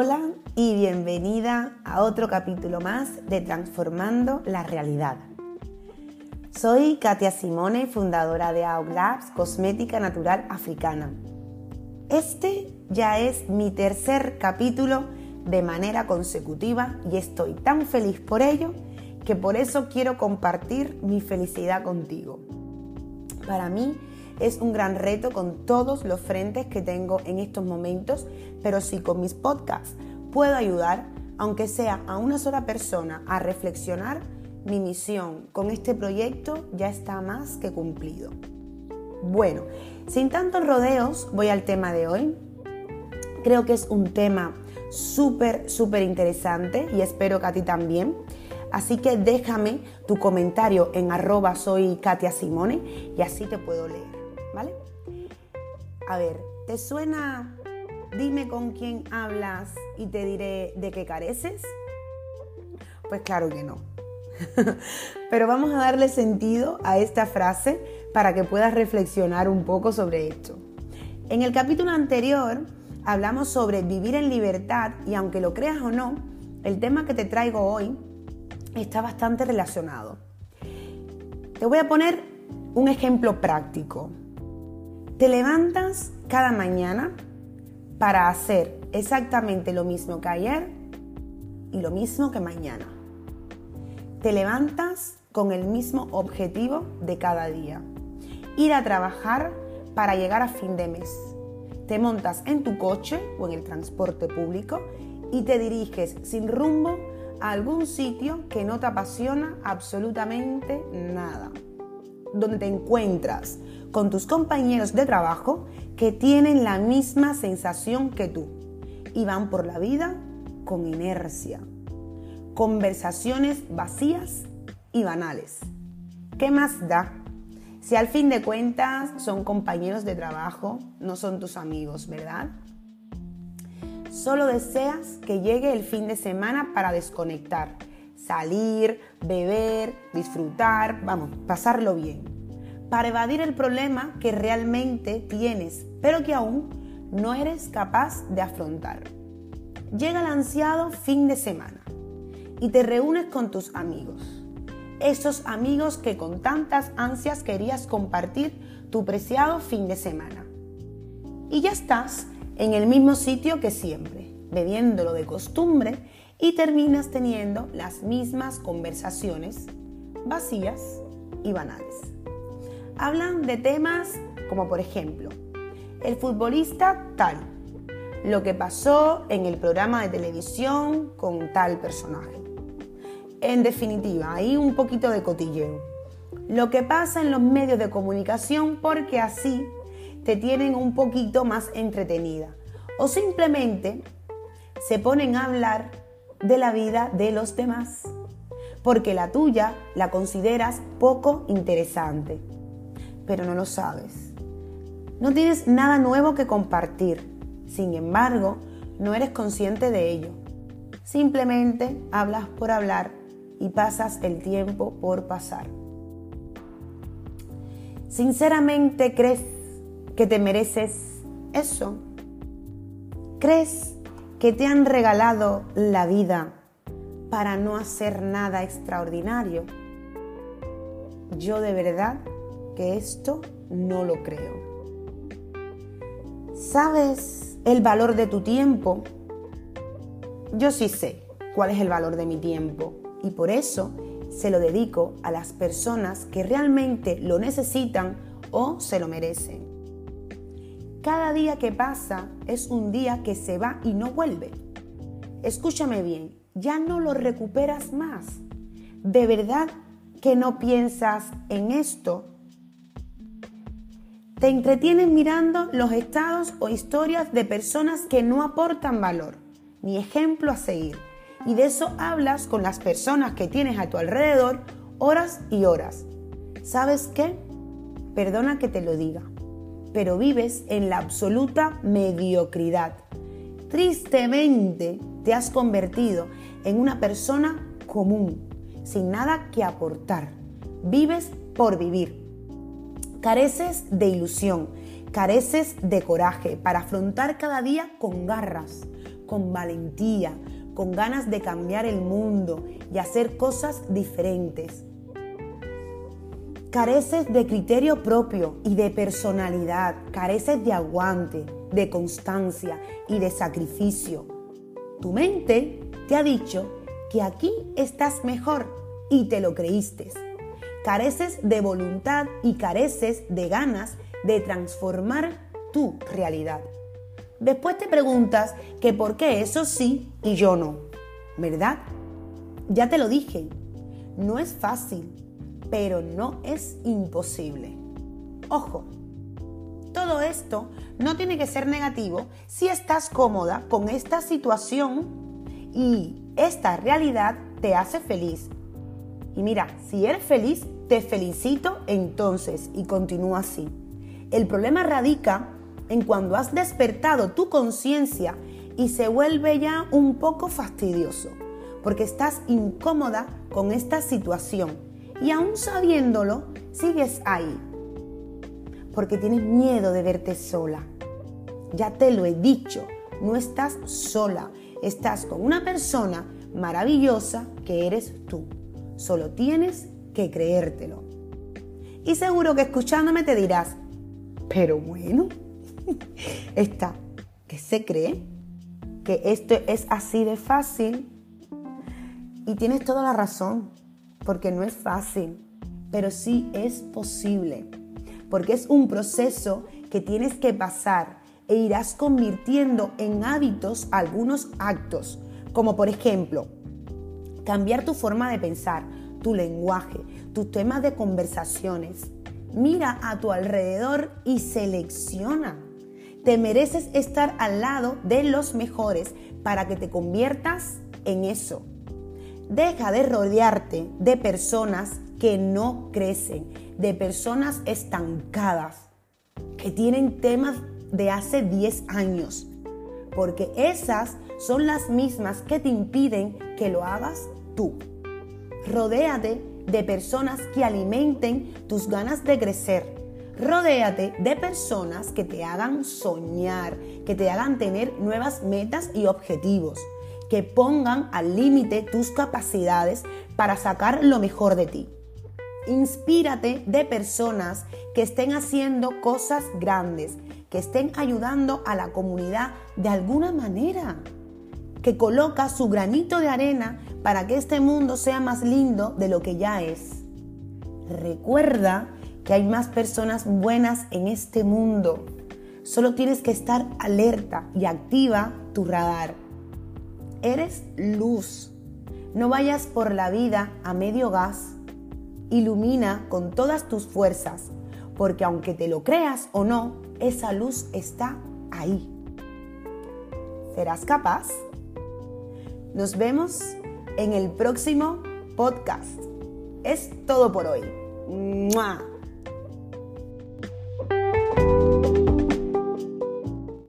Hola y bienvenida a otro capítulo más de Transformando la Realidad. Soy Katia Simone, fundadora de AUG Labs, cosmética natural africana. Este ya es mi tercer capítulo de manera consecutiva y estoy tan feliz por ello que por eso quiero compartir mi felicidad contigo. Para mí es un gran reto con todos los frentes que tengo en estos momentos, pero si con mis podcasts puedo ayudar, aunque sea a una sola persona, a reflexionar, mi misión con este proyecto ya está más que cumplido. Bueno, sin tantos rodeos, voy al tema de hoy. Creo que es un tema súper, súper interesante y espero que a ti también. Así que déjame tu comentario en arroba soy Katia Simone y así te puedo leer. ¿Vale? A ver, ¿te suena? Dime con quién hablas y te diré de qué careces. Pues claro que no. Pero vamos a darle sentido a esta frase para que puedas reflexionar un poco sobre esto. En el capítulo anterior hablamos sobre vivir en libertad y aunque lo creas o no, el tema que te traigo hoy está bastante relacionado. Te voy a poner un ejemplo práctico. Te levantas cada mañana para hacer exactamente lo mismo que ayer y lo mismo que mañana. Te levantas con el mismo objetivo de cada día. Ir a trabajar para llegar a fin de mes. Te montas en tu coche o en el transporte público y te diriges sin rumbo a algún sitio que no te apasiona absolutamente nada. Donde te encuentras con tus compañeros de trabajo que tienen la misma sensación que tú y van por la vida con inercia. Conversaciones vacías y banales. ¿Qué más da? Si al fin de cuentas son compañeros de trabajo, no son tus amigos, ¿verdad? Solo deseas que llegue el fin de semana para desconectar, salir, beber, disfrutar, vamos, pasarlo bien para evadir el problema que realmente tienes, pero que aún no eres capaz de afrontar. Llega el ansiado fin de semana y te reúnes con tus amigos. Esos amigos que con tantas ansias querías compartir tu preciado fin de semana. Y ya estás en el mismo sitio que siempre, bebiéndolo de costumbre y terminas teniendo las mismas conversaciones vacías y banales hablan de temas como por ejemplo, el futbolista tal, lo que pasó en el programa de televisión con tal personaje. En definitiva, hay un poquito de cotilleo. Lo que pasa en los medios de comunicación porque así te tienen un poquito más entretenida. O simplemente se ponen a hablar de la vida de los demás, porque la tuya la consideras poco interesante pero no lo sabes. No tienes nada nuevo que compartir. Sin embargo, no eres consciente de ello. Simplemente hablas por hablar y pasas el tiempo por pasar. Sinceramente crees que te mereces eso. ¿Crees que te han regalado la vida para no hacer nada extraordinario? Yo de verdad que esto no lo creo. ¿Sabes el valor de tu tiempo? Yo sí sé cuál es el valor de mi tiempo y por eso se lo dedico a las personas que realmente lo necesitan o se lo merecen. Cada día que pasa es un día que se va y no vuelve. Escúchame bien, ya no lo recuperas más. ¿De verdad que no piensas en esto te entretienes mirando los estados o historias de personas que no aportan valor ni ejemplo a seguir. Y de eso hablas con las personas que tienes a tu alrededor horas y horas. ¿Sabes qué? Perdona que te lo diga, pero vives en la absoluta mediocridad. Tristemente te has convertido en una persona común, sin nada que aportar. Vives por vivir Careces de ilusión, careces de coraje para afrontar cada día con garras, con valentía, con ganas de cambiar el mundo y hacer cosas diferentes. Careces de criterio propio y de personalidad, careces de aguante, de constancia y de sacrificio. Tu mente te ha dicho que aquí estás mejor y te lo creíste. Careces de voluntad y careces de ganas de transformar tu realidad. Después te preguntas que por qué eso sí y yo no, ¿verdad? Ya te lo dije, no es fácil, pero no es imposible. Ojo, todo esto no tiene que ser negativo si estás cómoda con esta situación y esta realidad te hace feliz. Y mira, si eres feliz, te felicito entonces y continúa así. El problema radica en cuando has despertado tu conciencia y se vuelve ya un poco fastidioso, porque estás incómoda con esta situación y aún sabiéndolo, sigues ahí, porque tienes miedo de verte sola. Ya te lo he dicho, no estás sola, estás con una persona maravillosa que eres tú. Solo tienes que creértelo. Y seguro que escuchándome te dirás, pero bueno, está, que se cree que esto es así de fácil. Y tienes toda la razón, porque no es fácil, pero sí es posible, porque es un proceso que tienes que pasar e irás convirtiendo en hábitos algunos actos, como por ejemplo, cambiar tu forma de pensar, tu lenguaje, tus temas de conversaciones. Mira a tu alrededor y selecciona. Te mereces estar al lado de los mejores para que te conviertas en eso. Deja de rodearte de personas que no crecen, de personas estancadas, que tienen temas de hace 10 años, porque esas son las mismas que te impiden que lo hagas tú. Rodéate de personas que alimenten tus ganas de crecer. Rodéate de personas que te hagan soñar, que te hagan tener nuevas metas y objetivos, que pongan al límite tus capacidades para sacar lo mejor de ti. Inspírate de personas que estén haciendo cosas grandes, que estén ayudando a la comunidad de alguna manera, que coloca su granito de arena para que este mundo sea más lindo de lo que ya es. Recuerda que hay más personas buenas en este mundo. Solo tienes que estar alerta y activa tu radar. Eres luz. No vayas por la vida a medio gas. Ilumina con todas tus fuerzas, porque aunque te lo creas o no, esa luz está ahí. ¿Serás capaz? Nos vemos en el próximo podcast. Es todo por hoy.